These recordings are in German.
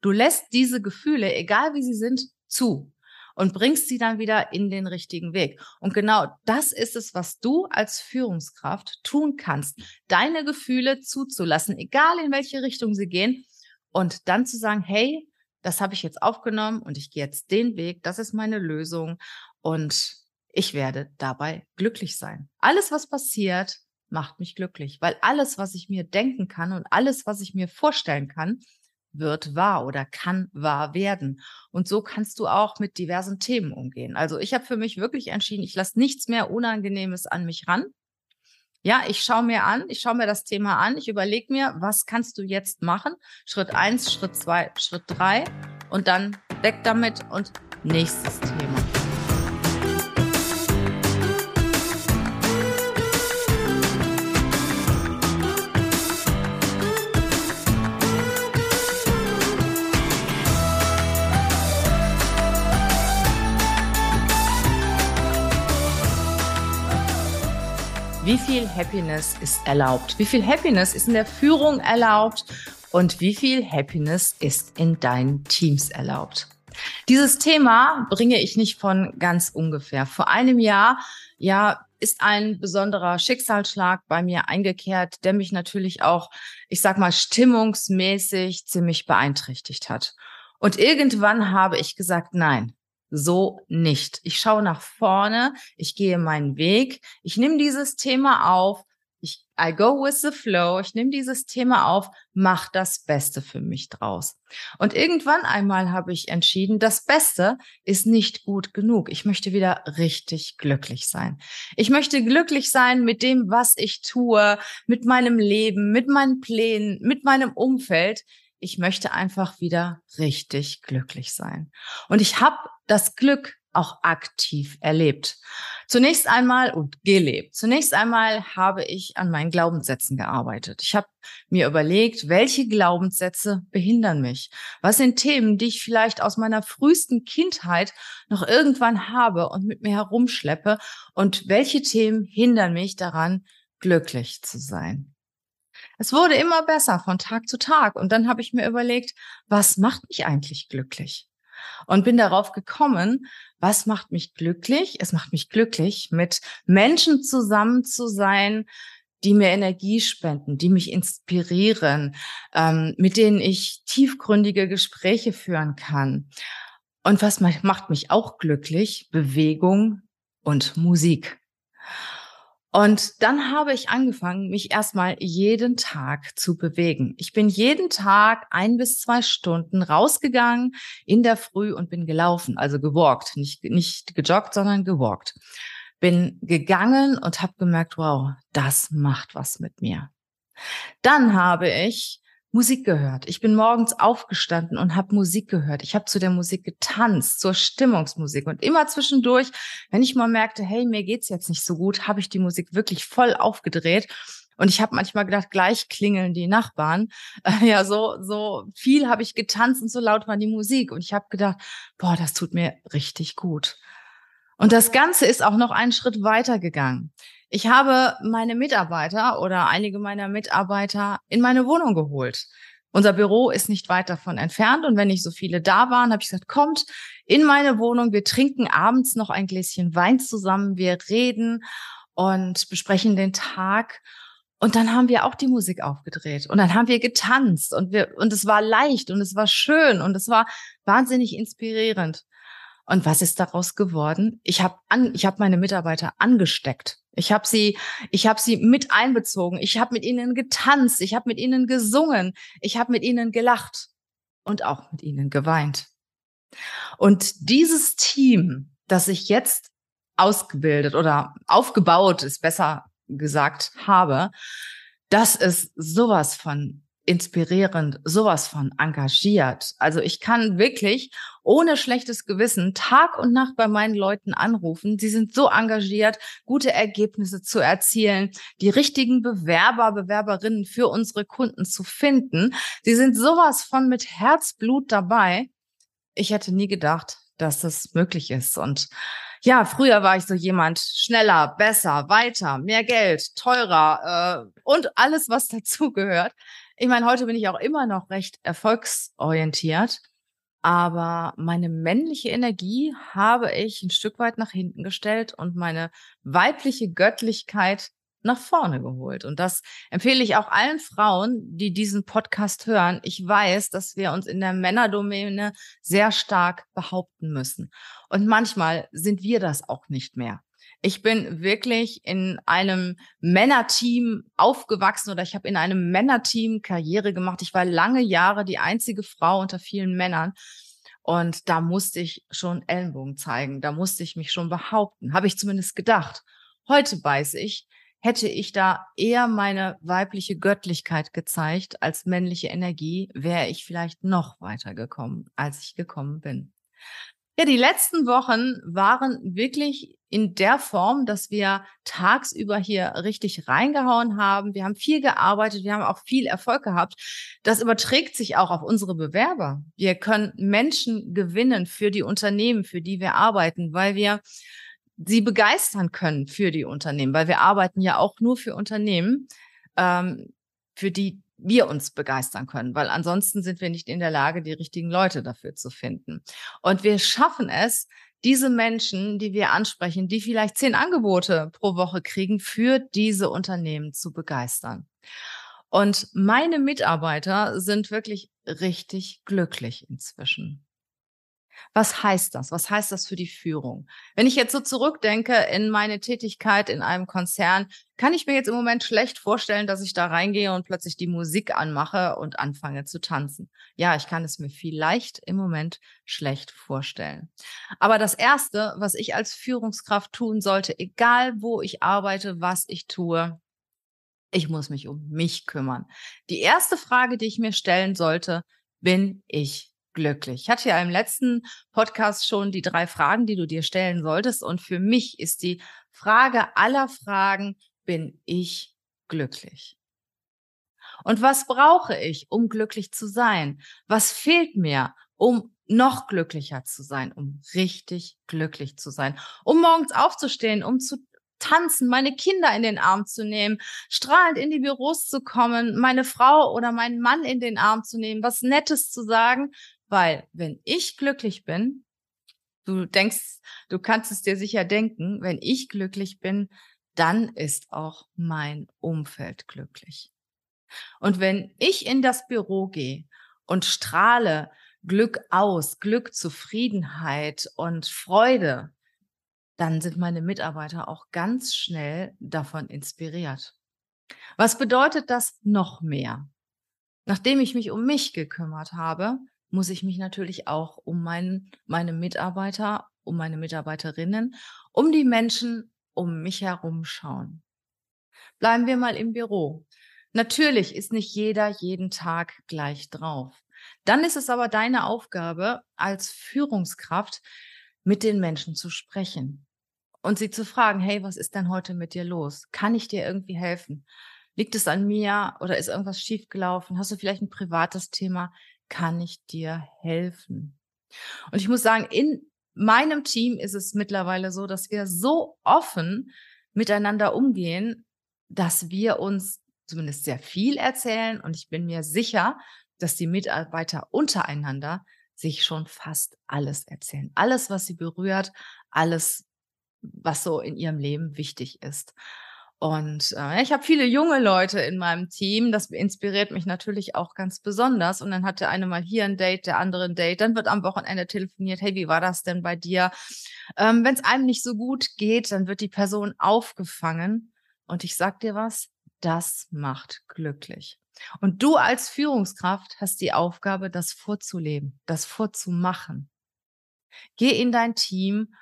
Du lässt diese Gefühle, egal wie sie sind, zu und bringst sie dann wieder in den richtigen Weg. Und genau das ist es, was du als Führungskraft tun kannst, deine Gefühle zuzulassen, egal in welche Richtung sie gehen und dann zu sagen, hey, das habe ich jetzt aufgenommen und ich gehe jetzt den Weg, das ist meine Lösung und ich werde dabei glücklich sein. Alles, was passiert, macht mich glücklich, weil alles, was ich mir denken kann und alles, was ich mir vorstellen kann, wird wahr oder kann wahr werden. Und so kannst du auch mit diversen Themen umgehen. Also ich habe für mich wirklich entschieden, ich lasse nichts mehr Unangenehmes an mich ran. Ja, ich schaue mir an, ich schaue mir das Thema an, ich überlege mir, was kannst du jetzt machen? Schritt eins, Schritt zwei, Schritt drei und dann weg damit und nächstes Thema. Wie viel Happiness ist erlaubt? Wie viel Happiness ist in der Führung erlaubt? Und wie viel Happiness ist in deinen Teams erlaubt? Dieses Thema bringe ich nicht von ganz ungefähr. Vor einem Jahr, ja, ist ein besonderer Schicksalsschlag bei mir eingekehrt, der mich natürlich auch, ich sag mal, stimmungsmäßig ziemlich beeinträchtigt hat. Und irgendwann habe ich gesagt, nein, so nicht. Ich schaue nach vorne, ich gehe meinen Weg, ich nehme dieses Thema auf, ich I go with the flow, ich nehme dieses Thema auf, mach das Beste für mich draus. Und irgendwann einmal habe ich entschieden, das Beste ist nicht gut genug. Ich möchte wieder richtig glücklich sein. Ich möchte glücklich sein mit dem, was ich tue, mit meinem Leben, mit meinen Plänen, mit meinem Umfeld ich möchte einfach wieder richtig glücklich sein. Und ich habe das Glück auch aktiv erlebt. Zunächst einmal und gelebt. Zunächst einmal habe ich an meinen Glaubenssätzen gearbeitet. Ich habe mir überlegt, welche Glaubenssätze behindern mich? Was sind Themen, die ich vielleicht aus meiner frühesten Kindheit noch irgendwann habe und mit mir herumschleppe? Und welche Themen hindern mich daran, glücklich zu sein? Es wurde immer besser von Tag zu Tag. Und dann habe ich mir überlegt, was macht mich eigentlich glücklich? Und bin darauf gekommen, was macht mich glücklich? Es macht mich glücklich, mit Menschen zusammen zu sein, die mir Energie spenden, die mich inspirieren, ähm, mit denen ich tiefgründige Gespräche führen kann. Und was macht mich auch glücklich? Bewegung und Musik. Und dann habe ich angefangen, mich erstmal jeden Tag zu bewegen. Ich bin jeden Tag ein bis zwei Stunden rausgegangen in der Früh und bin gelaufen, also gewalkt, nicht, nicht gejoggt, sondern gewalkt. Bin gegangen und habe gemerkt, wow, das macht was mit mir. Dann habe ich Musik gehört. Ich bin morgens aufgestanden und habe Musik gehört. Ich habe zu der Musik getanzt, zur Stimmungsmusik. Und immer zwischendurch, wenn ich mal merkte, hey, mir geht's jetzt nicht so gut, habe ich die Musik wirklich voll aufgedreht. Und ich habe manchmal gedacht, gleich klingeln die Nachbarn. Ja, so so viel habe ich getanzt und so laut war die Musik. Und ich habe gedacht, boah, das tut mir richtig gut. Und das Ganze ist auch noch einen Schritt weiter gegangen. Ich habe meine Mitarbeiter oder einige meiner Mitarbeiter in meine Wohnung geholt. Unser Büro ist nicht weit davon entfernt und wenn nicht so viele da waren, habe ich gesagt, kommt in meine Wohnung, wir trinken abends noch ein Gläschen Wein zusammen, wir reden und besprechen den Tag. Und dann haben wir auch die Musik aufgedreht und dann haben wir getanzt und wir, und es war leicht und es war schön und es war wahnsinnig inspirierend. Und was ist daraus geworden? Ich habe an, ich habe meine Mitarbeiter angesteckt. Ich habe sie, ich habe sie mit einbezogen. Ich habe mit ihnen getanzt. Ich habe mit ihnen gesungen. Ich habe mit ihnen gelacht und auch mit ihnen geweint. Und dieses Team, das ich jetzt ausgebildet oder aufgebaut ist, besser gesagt habe, das ist sowas von inspirierend, sowas von engagiert. Also ich kann wirklich ohne schlechtes Gewissen Tag und Nacht bei meinen Leuten anrufen. Sie sind so engagiert, gute Ergebnisse zu erzielen, die richtigen Bewerber, Bewerberinnen für unsere Kunden zu finden. Sie sind sowas von mit Herzblut dabei. Ich hätte nie gedacht, dass das möglich ist. Und ja, früher war ich so jemand schneller, besser, weiter, mehr Geld, teurer äh, und alles, was dazugehört. Ich meine, heute bin ich auch immer noch recht erfolgsorientiert, aber meine männliche Energie habe ich ein Stück weit nach hinten gestellt und meine weibliche Göttlichkeit nach vorne geholt. Und das empfehle ich auch allen Frauen, die diesen Podcast hören. Ich weiß, dass wir uns in der Männerdomäne sehr stark behaupten müssen. Und manchmal sind wir das auch nicht mehr. Ich bin wirklich in einem Männerteam aufgewachsen oder ich habe in einem Männerteam Karriere gemacht. Ich war lange Jahre die einzige Frau unter vielen Männern. Und da musste ich schon Ellenbogen zeigen. Da musste ich mich schon behaupten. Habe ich zumindest gedacht. Heute weiß ich, hätte ich da eher meine weibliche Göttlichkeit gezeigt als männliche Energie, wäre ich vielleicht noch weiter gekommen, als ich gekommen bin. Ja, die letzten Wochen waren wirklich in der Form, dass wir tagsüber hier richtig reingehauen haben. Wir haben viel gearbeitet, wir haben auch viel Erfolg gehabt. Das überträgt sich auch auf unsere Bewerber. Wir können Menschen gewinnen für die Unternehmen, für die wir arbeiten, weil wir sie begeistern können für die Unternehmen, weil wir arbeiten ja auch nur für Unternehmen, ähm, für die wir uns begeistern können, weil ansonsten sind wir nicht in der Lage, die richtigen Leute dafür zu finden. Und wir schaffen es, diese Menschen, die wir ansprechen, die vielleicht zehn Angebote pro Woche kriegen, für diese Unternehmen zu begeistern. Und meine Mitarbeiter sind wirklich richtig glücklich inzwischen. Was heißt das? Was heißt das für die Führung? Wenn ich jetzt so zurückdenke in meine Tätigkeit in einem Konzern, kann ich mir jetzt im Moment schlecht vorstellen, dass ich da reingehe und plötzlich die Musik anmache und anfange zu tanzen. Ja, ich kann es mir vielleicht im Moment schlecht vorstellen. Aber das Erste, was ich als Führungskraft tun sollte, egal wo ich arbeite, was ich tue, ich muss mich um mich kümmern. Die erste Frage, die ich mir stellen sollte, bin ich glücklich? Ich hatte ja im letzten Podcast schon die drei Fragen, die du dir stellen solltest. Und für mich ist die Frage aller Fragen, bin ich glücklich? Und was brauche ich, um glücklich zu sein? Was fehlt mir, um noch glücklicher zu sein, um richtig glücklich zu sein, um morgens aufzustehen, um zu tanzen, meine Kinder in den Arm zu nehmen, strahlend in die Büros zu kommen, meine Frau oder meinen Mann in den Arm zu nehmen, was Nettes zu sagen, weil wenn ich glücklich bin, du denkst, du kannst es dir sicher denken, wenn ich glücklich bin, dann ist auch mein Umfeld glücklich. Und wenn ich in das Büro gehe und strahle Glück aus, Glück, Zufriedenheit und Freude, dann sind meine Mitarbeiter auch ganz schnell davon inspiriert. Was bedeutet das noch mehr? Nachdem ich mich um mich gekümmert habe, muss ich mich natürlich auch um meinen, meine Mitarbeiter, um meine Mitarbeiterinnen, um die Menschen um mich herum schauen. Bleiben wir mal im Büro. Natürlich ist nicht jeder jeden Tag gleich drauf. Dann ist es aber deine Aufgabe als Führungskraft, mit den Menschen zu sprechen und sie zu fragen, hey, was ist denn heute mit dir los? Kann ich dir irgendwie helfen? Liegt es an mir oder ist irgendwas schiefgelaufen? Hast du vielleicht ein privates Thema? Kann ich dir helfen? Und ich muss sagen, in meinem Team ist es mittlerweile so, dass wir so offen miteinander umgehen, dass wir uns zumindest sehr viel erzählen. Und ich bin mir sicher, dass die Mitarbeiter untereinander sich schon fast alles erzählen. Alles, was sie berührt, alles, was so in ihrem Leben wichtig ist. Und äh, ich habe viele junge Leute in meinem Team. Das inspiriert mich natürlich auch ganz besonders. Und dann hat der eine mal hier ein Date, der andere ein Date. Dann wird am Wochenende telefoniert. Hey, wie war das denn bei dir? Ähm, Wenn es einem nicht so gut geht, dann wird die Person aufgefangen. Und ich sag dir was, das macht glücklich. Und du als Führungskraft hast die Aufgabe, das vorzuleben, das vorzumachen. Geh in dein Team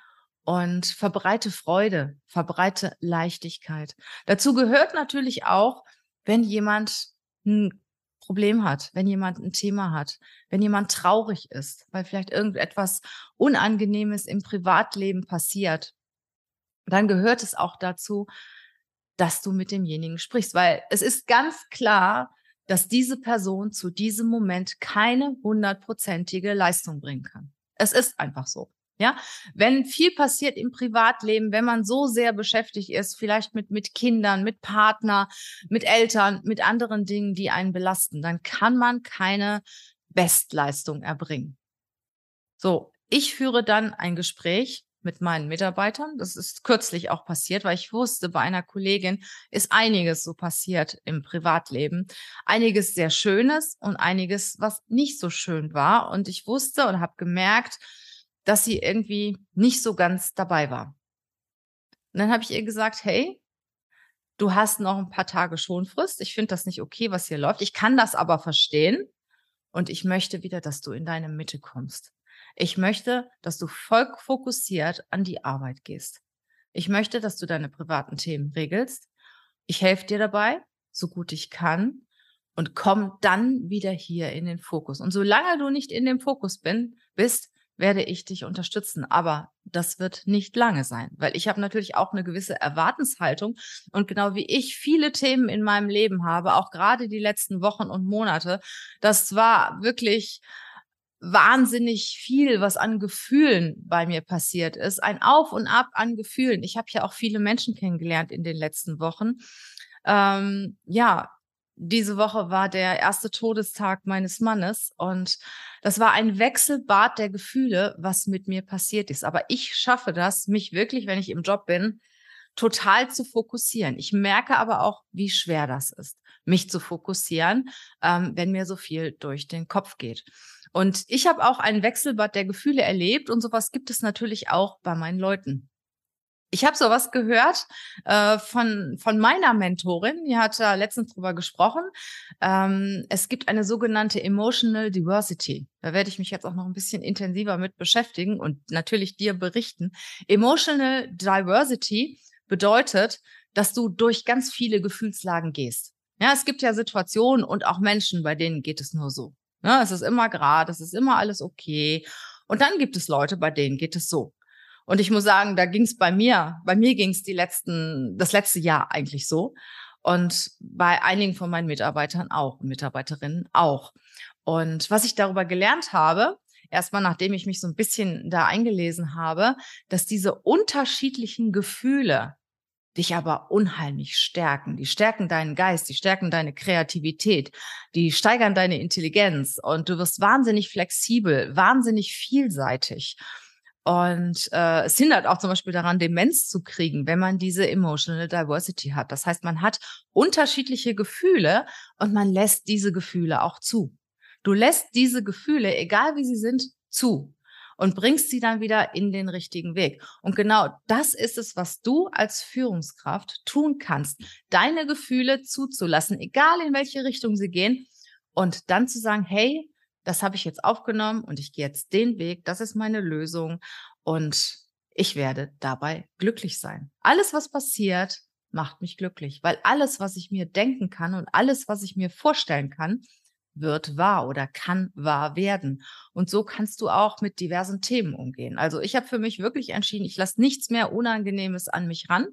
und verbreite Freude, verbreite Leichtigkeit. Dazu gehört natürlich auch, wenn jemand ein Problem hat, wenn jemand ein Thema hat, wenn jemand traurig ist, weil vielleicht irgendetwas Unangenehmes im Privatleben passiert, dann gehört es auch dazu, dass du mit demjenigen sprichst, weil es ist ganz klar, dass diese Person zu diesem Moment keine hundertprozentige Leistung bringen kann. Es ist einfach so. Ja, wenn viel passiert im Privatleben, wenn man so sehr beschäftigt ist, vielleicht mit, mit Kindern, mit Partner, mit Eltern, mit anderen Dingen, die einen belasten, dann kann man keine Bestleistung erbringen. So, ich führe dann ein Gespräch mit meinen Mitarbeitern. Das ist kürzlich auch passiert, weil ich wusste, bei einer Kollegin ist einiges so passiert im Privatleben. Einiges sehr Schönes und einiges, was nicht so schön war. Und ich wusste und habe gemerkt, dass sie irgendwie nicht so ganz dabei war. Und dann habe ich ihr gesagt, hey, du hast noch ein paar Tage Schonfrist. Ich finde das nicht okay, was hier läuft. Ich kann das aber verstehen. Und ich möchte wieder, dass du in deine Mitte kommst. Ich möchte, dass du voll fokussiert an die Arbeit gehst. Ich möchte, dass du deine privaten Themen regelst. Ich helfe dir dabei, so gut ich kann und komm dann wieder hier in den Fokus. Und solange du nicht in dem Fokus bin, bist, werde ich dich unterstützen. Aber das wird nicht lange sein, weil ich habe natürlich auch eine gewisse Erwartenshaltung. Und genau wie ich viele Themen in meinem Leben habe, auch gerade die letzten Wochen und Monate, das war wirklich wahnsinnig viel, was an Gefühlen bei mir passiert ist. Ein Auf und Ab an Gefühlen. Ich habe ja auch viele Menschen kennengelernt in den letzten Wochen. Ähm, ja, diese Woche war der erste Todestag meines Mannes und das war ein Wechselbad der Gefühle, was mit mir passiert ist. Aber ich schaffe das, mich wirklich, wenn ich im Job bin, total zu fokussieren. Ich merke aber auch, wie schwer das ist, mich zu fokussieren, ähm, wenn mir so viel durch den Kopf geht. Und ich habe auch ein Wechselbad der Gefühle erlebt und sowas gibt es natürlich auch bei meinen Leuten. Ich habe sowas gehört äh, von, von meiner Mentorin, die hat da letztens drüber gesprochen. Ähm, es gibt eine sogenannte Emotional Diversity. Da werde ich mich jetzt auch noch ein bisschen intensiver mit beschäftigen und natürlich dir berichten. Emotional Diversity bedeutet, dass du durch ganz viele Gefühlslagen gehst. Ja, es gibt ja Situationen und auch Menschen, bei denen geht es nur so. Ja, es ist immer gerade, es ist immer alles okay. Und dann gibt es Leute, bei denen geht es so. Und ich muss sagen, da ging es bei mir, bei mir ging es die letzten, das letzte Jahr eigentlich so. Und bei einigen von meinen Mitarbeitern auch Mitarbeiterinnen auch. Und was ich darüber gelernt habe, erstmal nachdem ich mich so ein bisschen da eingelesen habe, dass diese unterschiedlichen Gefühle dich aber unheimlich stärken. Die stärken deinen Geist, die stärken deine Kreativität, die steigern deine Intelligenz und du wirst wahnsinnig flexibel, wahnsinnig vielseitig. Und äh, es hindert auch zum Beispiel daran, Demenz zu kriegen, wenn man diese Emotional Diversity hat. Das heißt, man hat unterschiedliche Gefühle und man lässt diese Gefühle auch zu. Du lässt diese Gefühle, egal wie sie sind, zu und bringst sie dann wieder in den richtigen Weg. Und genau das ist es, was du als Führungskraft tun kannst, deine Gefühle zuzulassen, egal in welche Richtung sie gehen, und dann zu sagen, hey, das habe ich jetzt aufgenommen und ich gehe jetzt den Weg, das ist meine Lösung und ich werde dabei glücklich sein. Alles, was passiert, macht mich glücklich, weil alles, was ich mir denken kann und alles, was ich mir vorstellen kann, wird wahr oder kann wahr werden. Und so kannst du auch mit diversen Themen umgehen. Also ich habe für mich wirklich entschieden, ich lasse nichts mehr Unangenehmes an mich ran.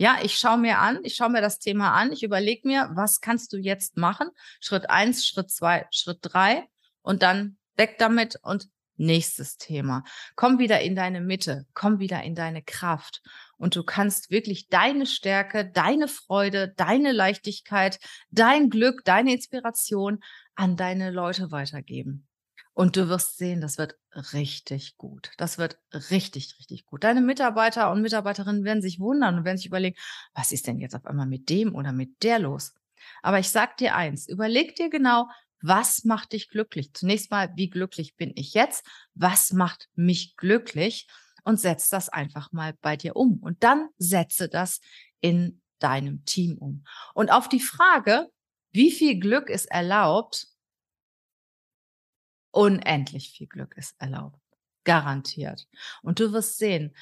Ja, ich schaue mir an, ich schaue mir das Thema an, ich überlege mir, was kannst du jetzt machen? Schritt eins, Schritt zwei, Schritt drei und dann weg damit und nächstes Thema. Komm wieder in deine Mitte, komm wieder in deine Kraft und du kannst wirklich deine Stärke, deine Freude, deine Leichtigkeit, dein Glück, deine Inspiration an deine Leute weitergeben. Und du wirst sehen, das wird richtig gut. Das wird richtig, richtig gut. Deine Mitarbeiter und Mitarbeiterinnen werden sich wundern und werden sich überlegen, was ist denn jetzt auf einmal mit dem oder mit der los? Aber ich sag dir eins, überleg dir genau, was macht dich glücklich? Zunächst mal, wie glücklich bin ich jetzt? Was macht mich glücklich? Und setz das einfach mal bei dir um. Und dann setze das in deinem Team um. Und auf die Frage, wie viel Glück ist erlaubt, unendlich viel Glück ist erlaubt. Garantiert. Und du wirst sehen,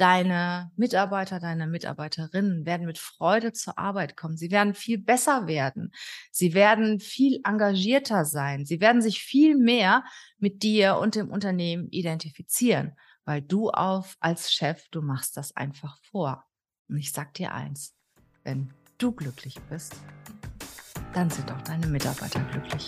deine Mitarbeiter, deine Mitarbeiterinnen werden mit Freude zur Arbeit kommen. Sie werden viel besser werden. Sie werden viel engagierter sein. Sie werden sich viel mehr mit dir und dem Unternehmen identifizieren, weil du auf als Chef, du machst das einfach vor. Und ich sag dir eins, wenn du glücklich bist, dann sind auch deine Mitarbeiter glücklich.